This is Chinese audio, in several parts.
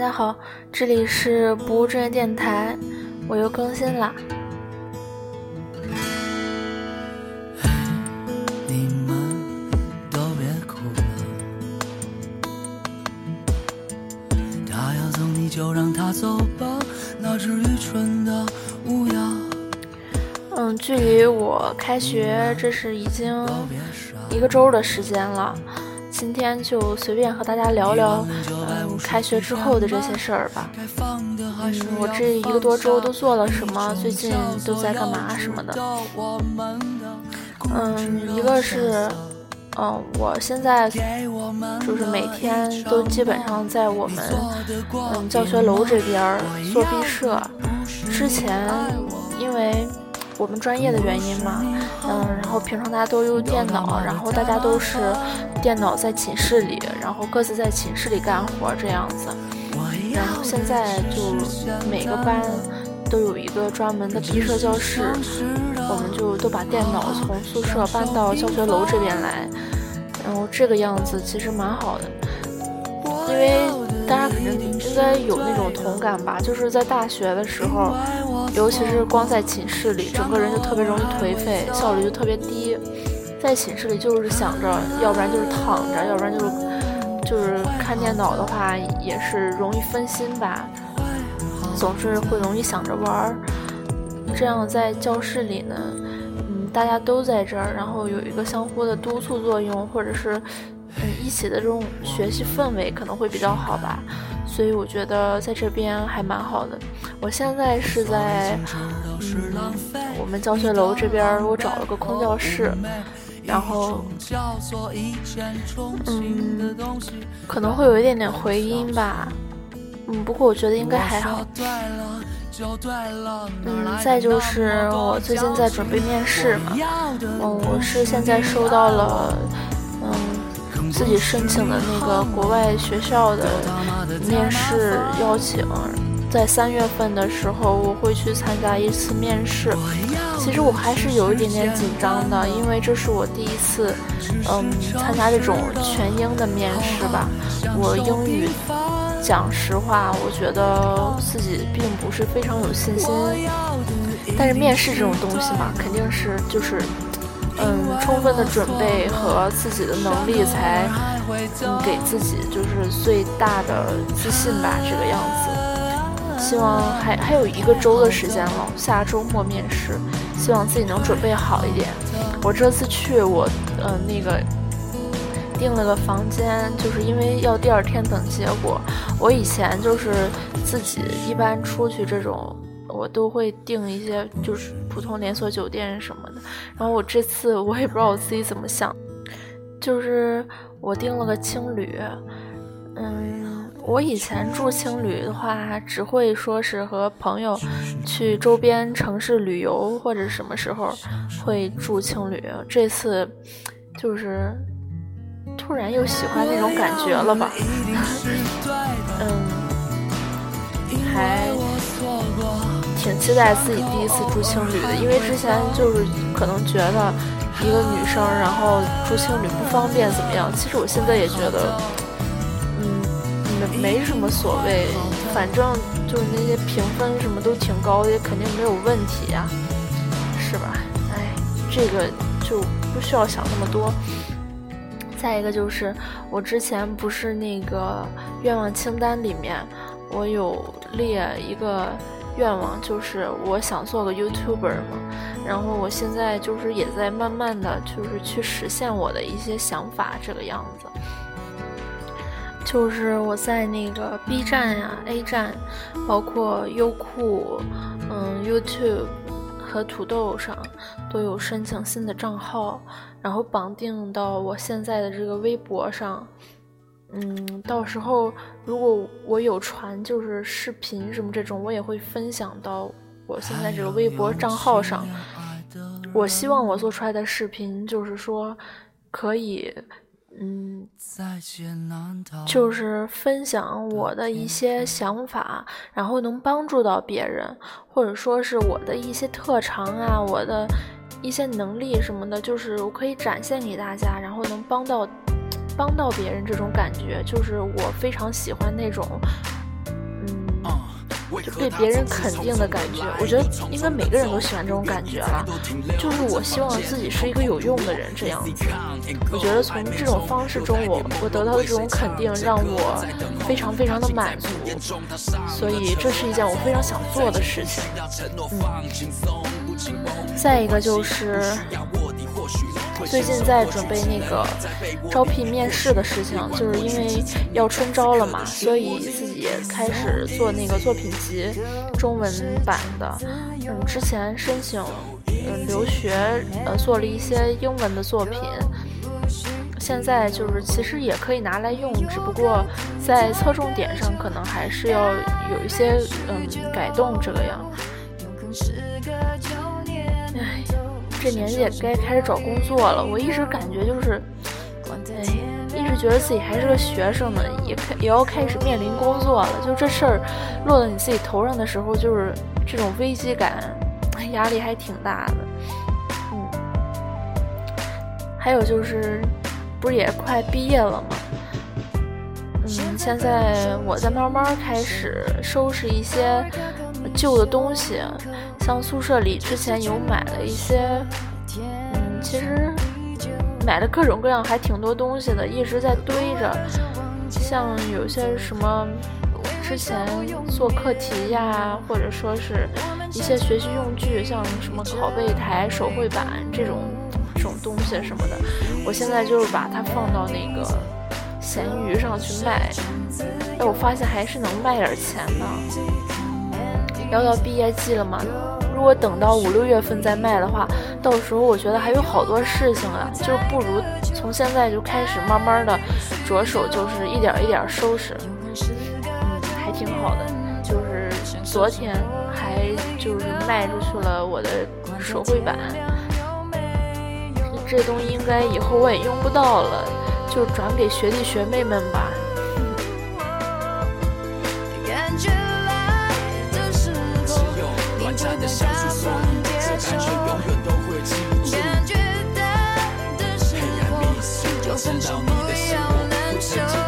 大家好，这里是不务正业电台，我又更新啦。你们都别哭，他要走你就让他走吧，那只愚蠢的乌鸦。嗯，距离我开学这是已经一个周的时间了，今天就随便和大家聊聊，开学之后的这些事儿吧。嗯，我这一个多周都做了什么？最近都在干嘛什么的？嗯，一个是，嗯，我现在就是每天都基本上在我们嗯教学楼这边做毕设。之前因为我们专业的原因嘛，嗯，然后平常大家都用电脑，然后大家都是电脑在寝室里，然后各自在寝室里干活这样子。然后现在就每个班都有一个专门的毕设教室，我们就都把电脑从宿舍搬到教学楼这边来，然后这个样子其实蛮好的，因为大家肯定应该有那种同感吧，就是在大学的时候，尤其是光在寝室里，整个人就特别容易颓废，效率就特别低，在寝室里就是想着，要不然就是躺着，要不然就是。就是看电脑的话，也是容易分心吧，总是会容易想着玩儿。这样在教室里呢，嗯，大家都在这儿，然后有一个相互的督促作用，或者是一起的这种学习氛围可能会比较好吧。所以我觉得在这边还蛮好的。我现在是在我们教学楼这边，我找了个空教室。然后，嗯，可能会有一点点回音吧，嗯，不过我觉得应该还好。嗯，再就是我最近在准备面试嘛，嗯，我是现在收到了，嗯，自己申请的那个国外学校的面试邀请。在三月份的时候，我会去参加一次面试。其实我还是有一点点紧张的，因为这是我第一次，嗯，参加这种全英的面试吧。我英语讲实话，我觉得自己并不是非常有信心。但是面试这种东西嘛，肯定是就是，嗯，充分的准备和自己的能力才，嗯，给自己就是最大的自信吧，这个样子。希望还还有一个周的时间了，下周末面试，希望自己能准备好一点。我这次去，我嗯那个订了个房间，就是因为要第二天等结果。我以前就是自己一般出去这种，我都会订一些就是普通连锁酒店什么的。然后我这次我也不知道我自己怎么想，就是我订了个青旅，嗯。我以前住青旅的话，只会说是和朋友去周边城市旅游，或者什么时候会住青旅。这次就是突然又喜欢那种感觉了吧？嗯，还挺期待自己第一次住青旅的，因为之前就是可能觉得一个女生然后住青旅不方便怎么样？其实我现在也觉得。嗯没没什么所谓，反正就是那些评分什么都挺高的，也肯定没有问题呀，是吧？哎，这个就不需要想那么多。再一个就是，我之前不是那个愿望清单里面，我有列一个愿望，就是我想做个 YouTuber 嘛。然后我现在就是也在慢慢的就是去实现我的一些想法，这个样子。就是我在那个 B 站呀、A 站，包括优酷、嗯 YouTube 和土豆上都有申请新的账号，然后绑定到我现在的这个微博上。嗯，到时候如果我有传就是视频什么这种，我也会分享到我现在这个微博账号上。我希望我做出来的视频就是说可以。嗯，就是分享我的一些想法，然后能帮助到别人，或者说是我的一些特长啊，我的一些能力什么的，就是我可以展现给大家，然后能帮到帮到别人这种感觉，就是我非常喜欢那种嗯。就被别人肯定的感觉。我觉得应该每个人都喜欢这种感觉了，就是我希望自己是一个有用的人这样子。我觉得从这种方式中，我我得到的这种肯定让我非常非常的满足，所以这是一件我非常想做的事情。嗯，再一个就是。最近在准备那个招聘面试的事情，就是因为要春招了嘛，所以自己开始做那个作品集，中文版的。嗯，之前申请嗯留学，呃做了一些英文的作品，现在就是其实也可以拿来用，只不过在侧重点上可能还是要有一些嗯改动这个样。这年纪也该开始找工作了，我一直感觉就是，哎，一直觉得自己还是个学生呢，也开也要开始面临工作了。就这事儿落到你自己头上的时候，就是这种危机感，压力还挺大的。嗯，还有就是，不是也快毕业了吗？嗯，现在我在慢慢开始收拾一些旧的东西。像宿舍里之前有买了一些，嗯，其实买了各种各样还挺多东西的，一直在堆着。像有些什么之前做课题呀，或者说是一些学习用具，像什么拷贝台、手绘板这种这种东西什么的，我现在就是把它放到那个闲鱼上去卖。哎，我发现还是能卖点钱的。要到毕业季了嘛。如果等到五六月份再卖的话，到时候我觉得还有好多事情啊，就不如从现在就开始慢慢的着手，就是一点一点收拾，嗯，还挺好的。就是昨天还就是卖出去了我的手绘板，这东西应该以后我也用不到了，就转给学弟学妹们吧。笑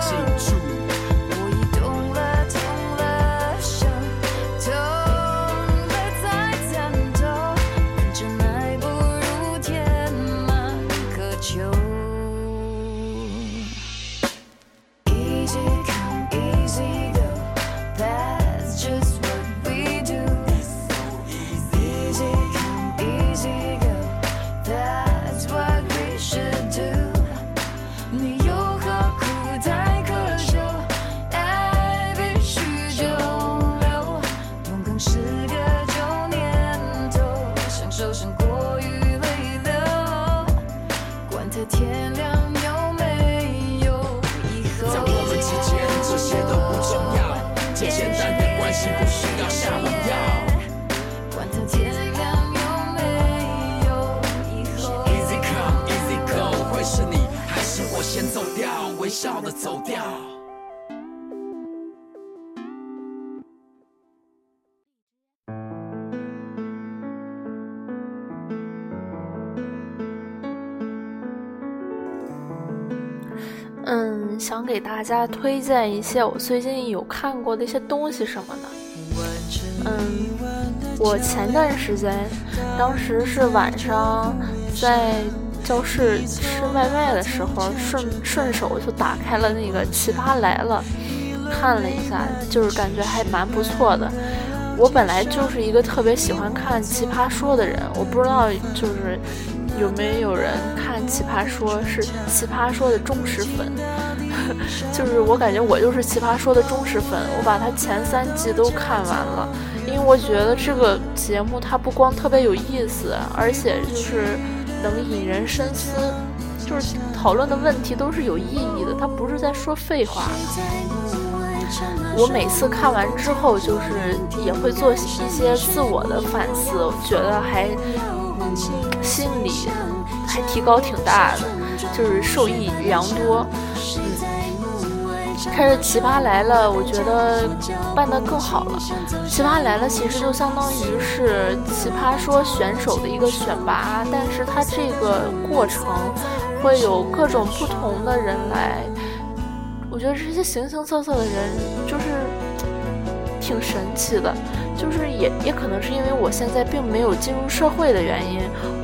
想给大家推荐一些我最近有看过的一些东西什么的。嗯，我前段时间，当时是晚上在。教室吃外卖的时候，顺顺手就打开了那个《奇葩来了》，看了一下，就是感觉还蛮不错的。我本来就是一个特别喜欢看《奇葩说》的人，我不知道就是有没有人看《奇葩说》是《奇葩说》的忠实粉，就是我感觉我就是《奇葩说》的忠实粉，我把它前三季都看完了，因为我觉得这个节目它不光特别有意思，而且就是。能引人深思，就是讨论的问题都是有意义的，它不是在说废话。我每次看完之后，就是也会做一些自我的反思，我觉得还心里还提高挺大的，就是受益良多。嗯开始奇葩来了，我觉得办得更好了。奇葩来了其实就相当于是奇葩说选手的一个选拔，但是它这个过程会有各种不同的人来。我觉得这些形形色色的人，就是挺神奇的。就是也也可能是因为我现在并没有进入社会的原因，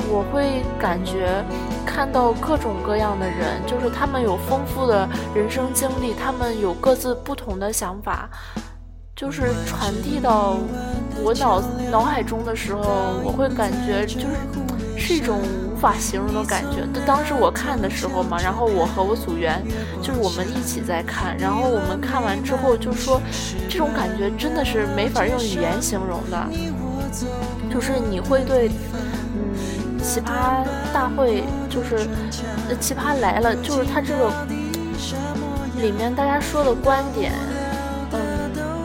我会感觉看到各种各样的人，就是他们有丰富的人生经历，他们有各自不同的想法，就是传递到我脑脑海中的时候，我会感觉就是是一种。无法形容的感觉。就当时我看的时候嘛，然后我和我组员就是我们一起在看，然后我们看完之后就说，这种感觉真的是没法用语言形容的。就是你会对，嗯，奇葩大会就是奇葩来了，就是他这个里面大家说的观点，嗯，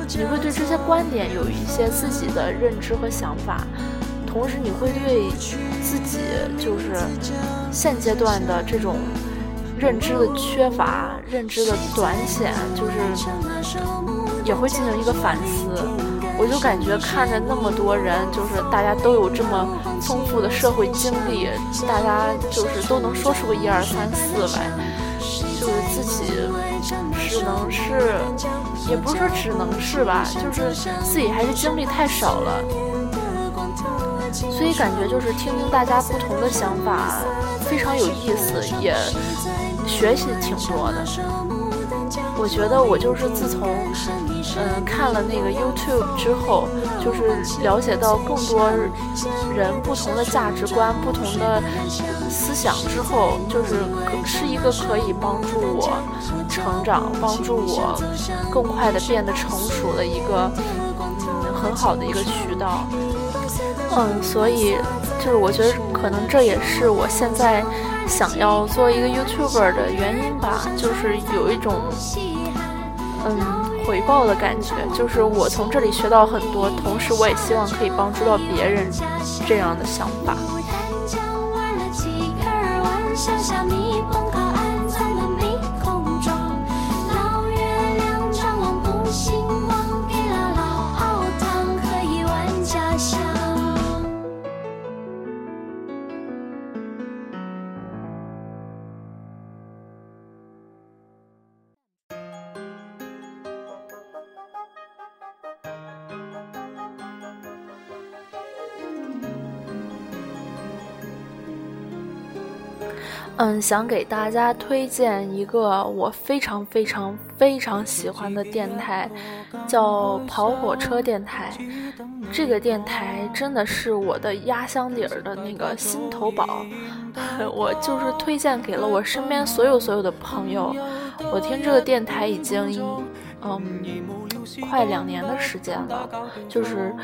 你会对这些观点有一些自己的认知和想法。同时，你会对自己就是现阶段的这种认知的缺乏、认知的短浅，就是也会进行一个反思。我就感觉看着那么多人，就是大家都有这么丰富的社会经历，大家就是都能说出个一二三四来，就是自己只能是，也不是说只能是吧，就是自己还是经历太少了。所以感觉就是听听大家不同的想法，非常有意思，也学习挺多的。我觉得我就是自从嗯看了那个 YouTube 之后，就是了解到更多人不同的价值观、不同的思想之后，就是是一个可以帮助我成长、帮助我更快的变得成熟的一个嗯很好的一个渠道。嗯，所以就是我觉得可能这也是我现在想要做一个 YouTuber 的原因吧，就是有一种嗯回报的感觉，就是我从这里学到很多，同时我也希望可以帮助到别人这样的想法。嗯，想给大家推荐一个我非常非常非常喜欢的电台，叫跑火车电台。这个电台真的是我的压箱底儿的那个心头宝，我就是推荐给了我身边所有所有的朋友。我听这个电台已经嗯快两年的时间了，就是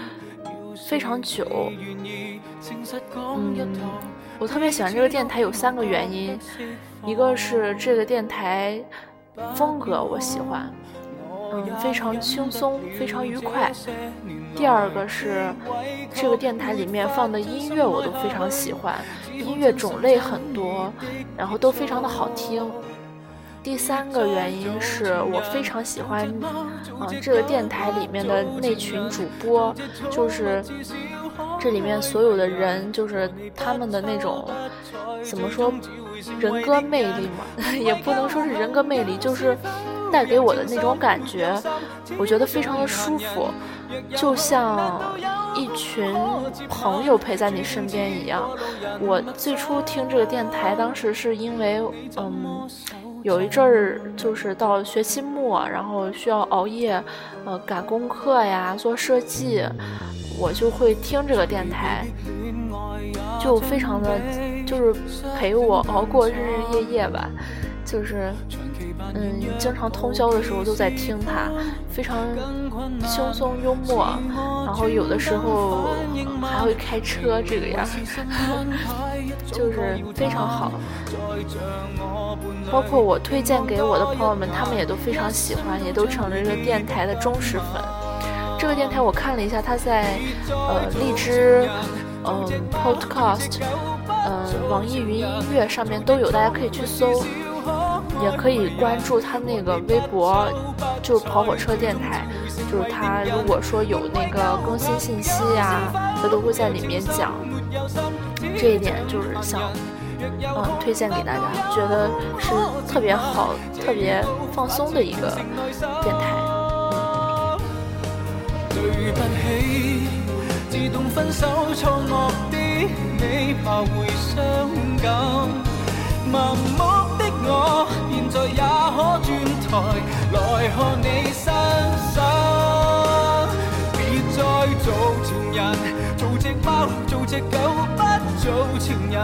非常久。嗯。我特别喜欢这个电台，有三个原因，一个是这个电台风格我喜欢，嗯，非常轻松，非常愉快。第二个是这个电台里面放的音乐我都非常喜欢，音乐种类很多，然后都非常的好听。第三个原因是我非常喜欢，嗯，这个电台里面的那群主播，就是。这里面所有的人，就是他们的那种，怎么说，人格魅力嘛，也不能说是人格魅力，就是带给我的那种感觉，我觉得非常的舒服，就像一群朋友陪在你身边一样。我最初听这个电台，当时是因为，嗯，有一阵儿就是到学期末，然后需要熬夜，呃，赶功课呀，做设计。我就会听这个电台，就非常的，就是陪我熬过日日夜夜吧，就是，嗯，经常通宵的时候都在听它，非常轻松幽默，然后有的时候还会开车这个样，就是非常好。包括我推荐给我的朋友们，他们也都非常喜欢，也都成了这个电台的忠实粉。这个电台我看了一下，它在呃荔枝、嗯 Podcast、嗯网易云音乐上面都有，大家可以去搜，也可以关注他那个微博，就是跑火车电台，就是他如果说有那个更新信息呀，他都会在里面讲。这一点就是想嗯推荐给大家，觉得是特别好、特别放松的一个电台。谁不起？自动分手错愕啲，你怕会伤感。盲目的我，现在也可转台来看你身手。别再做情人，做只猫，做只狗，不做情人，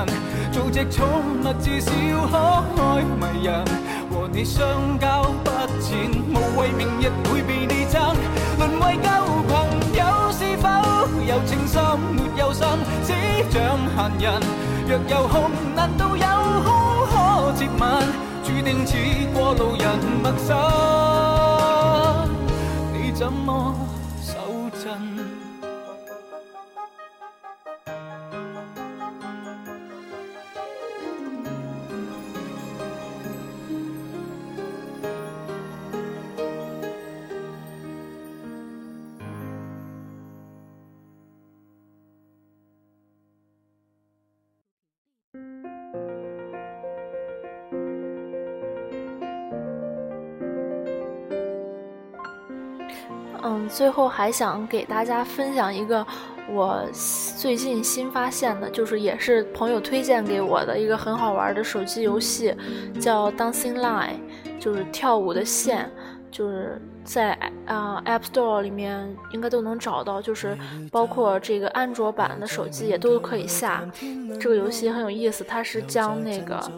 做只宠物至少可爱迷人。和你相交不浅，无谓明日会被你争。有情深没有心，只像闲人。若有空，难道有空可接吻？注定似过路人陌生，你怎么最后还想给大家分享一个我最近新发现的，就是也是朋友推荐给我的一个很好玩的手机游戏，叫 Dancing Line，就是跳舞的线，就是在啊 App Store 里面应该都能找到，就是包括这个安卓版的手机也都可以下。这个游戏很有意思，它是将那个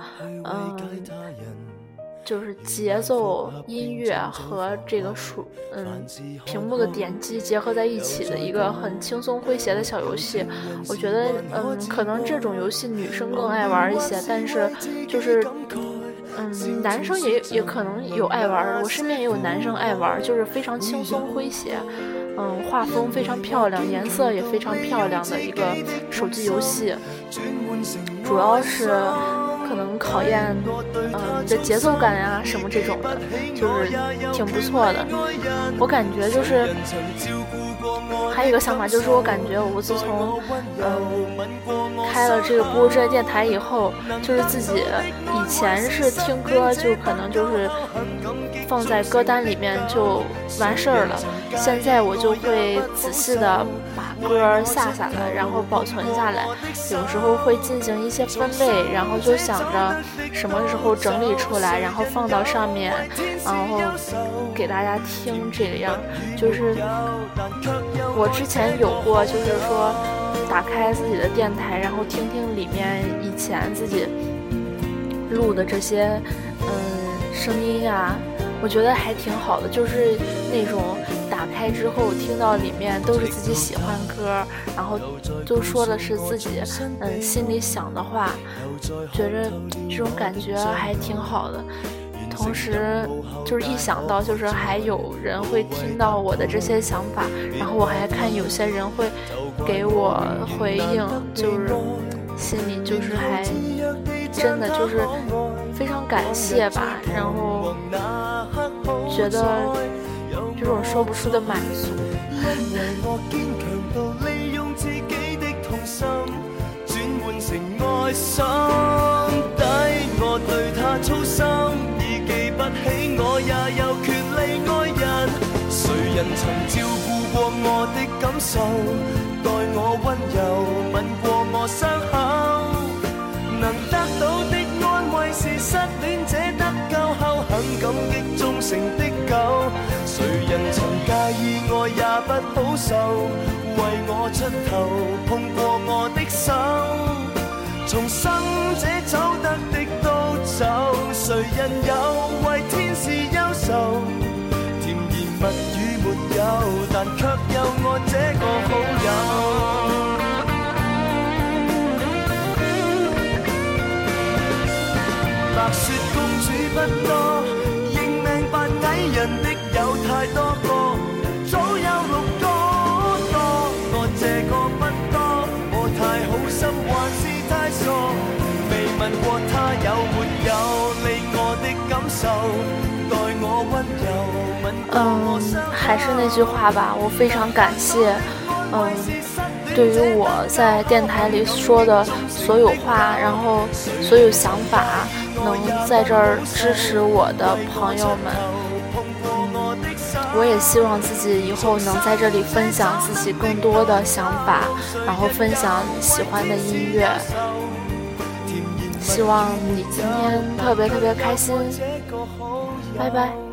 嗯。就是节奏、音乐和这个数，嗯，屏幕的点击结合在一起的一个很轻松诙谐的小游戏。我觉得，嗯，可能这种游戏女生更爱玩一些，但是就是，嗯，男生也也可能有爱玩。我身边也有男生爱玩，就是非常轻松诙谐，嗯，画风非常漂亮，颜色也非常漂亮的一个手机游戏，主要是。可能考验，嗯，的节奏感呀，什么这种的，就是挺不错的。我感觉就是，还有一个想法就是，我感觉我自从，嗯，开了这个不务正业电台以后，就是自己以前是听歌，就可能就是放在歌单里面就完事儿了。现在我就会仔细的把歌下下来，然后保存下来，有时候会进行一些分类，然后就想着什么时候整理出来，然后放到上面，然后给大家听。这样就是我之前有过，就是说打开自己的电台，然后听听里面以前自己录的这些嗯声音呀。我觉得还挺好的，就是那种开之后听到里面都是自己喜欢歌，然后都说的是自己嗯心里想的话，觉着这种感觉还挺好的。同时，就是一想到就是还有人会听到我的这些想法，然后我还看有些人会给我回应，就是心里就是还真的就是非常感谢吧，然后。觉得种说不出的满足。我对他操心，已记不起我也有权利爱人。谁人曾照顾过我的感受，待我温柔，吻过我伤口，能得到的安慰是失恋者得救后很感激忠诚的。谁人曾介意外也不好受，为我出头碰过我的手，从生者走得的都走，谁人有嗯，还是那句话吧，我非常感谢，嗯，对于我在电台里说的所有话，然后所有想法，能在这儿支持我的朋友们。我也希望自己以后能在这里分享自己更多的想法，然后分享喜欢的音乐。希望你今天特别特别开心，拜拜。